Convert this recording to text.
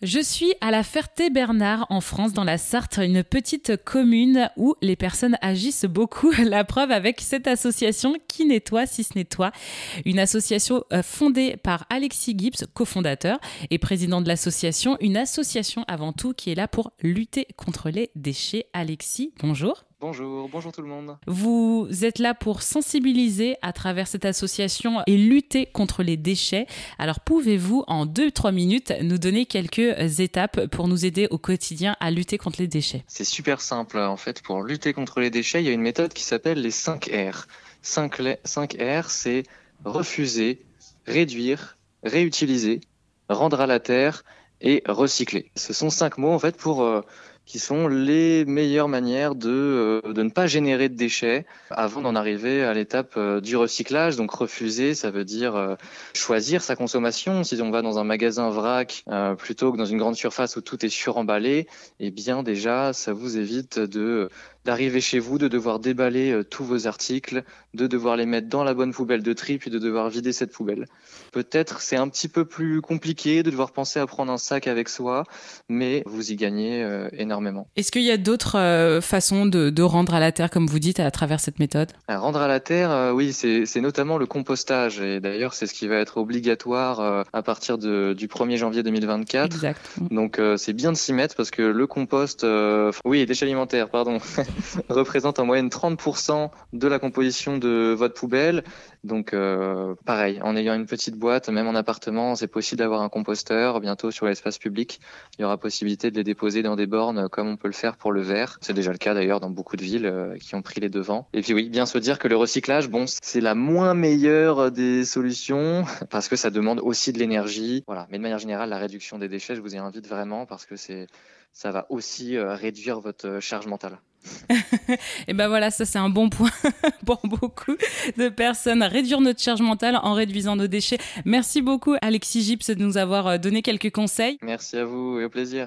Je suis à la Ferté-Bernard en France, dans la Sarthe, une petite commune où les personnes agissent beaucoup. La preuve avec cette association Qui nettoie si ce n'est toi, une association euh, fondée par Alexis Gibbs, cofondateur et président de l'association, une association avant tout qui est là pour lutter contre les déchets. Alexis, bonjour. Bonjour, bonjour tout le monde. Vous êtes là pour sensibiliser à travers cette association et lutter contre les déchets. Alors pouvez-vous en 2-3 minutes nous donner quelques étapes pour nous aider au quotidien à lutter contre les déchets? C'est super simple en fait. Pour lutter contre les déchets, il y a une méthode qui s'appelle les 5 R. 5, R, c'est refuser, réduire, réutiliser, rendre à la terre et recycler. Ce sont cinq mots en fait pour euh, qui sont les meilleures manières de, euh, de ne pas générer de déchets avant d'en arriver à l'étape euh, du recyclage. Donc refuser, ça veut dire euh, choisir sa consommation. Si on va dans un magasin vrac plutôt que dans une grande surface où tout est suremballé, eh bien déjà, ça vous évite de d'arriver chez vous, de devoir déballer tous vos articles, de devoir les mettre dans la bonne poubelle de tri, puis de devoir vider cette poubelle. Peut-être c'est un petit peu plus compliqué de devoir penser à prendre un sac avec soi, mais vous y gagnez énormément est-ce qu'il y a d'autres euh, façons de, rendre à la terre, comme vous dites, à travers cette méthode? Rendre à la terre, euh, oui, c'est notamment le compostage. Et d'ailleurs, c'est ce qui va être obligatoire euh, à partir du 1er janvier 2024. Exact. Donc, c'est bien de s'y mettre parce que le compost, oui, déchets alimentaires, pardon, représente en moyenne 30% de la composition de votre poubelle. Donc, pareil, en ayant une petite boîte, même en appartement, c'est possible d'avoir un composteur. Bientôt, sur l'espace public, il y aura possibilité de les déposer dans des bornes comme on peut le faire pour le verre. C'est déjà le cas d'ailleurs dans beaucoup de villes euh, qui ont pris les devants. Et puis oui, bien se dire que le recyclage, bon, c'est la moins meilleure des solutions parce que ça demande aussi de l'énergie. Voilà. Mais de manière générale, la réduction des déchets, je vous y invite vraiment parce que c'est, ça va aussi euh, réduire votre charge mentale. et ben voilà, ça c'est un bon point pour beaucoup de personnes. Réduire notre charge mentale en réduisant nos déchets. Merci beaucoup Alexis Gips de nous avoir euh, donné quelques conseils. Merci à vous et au plaisir.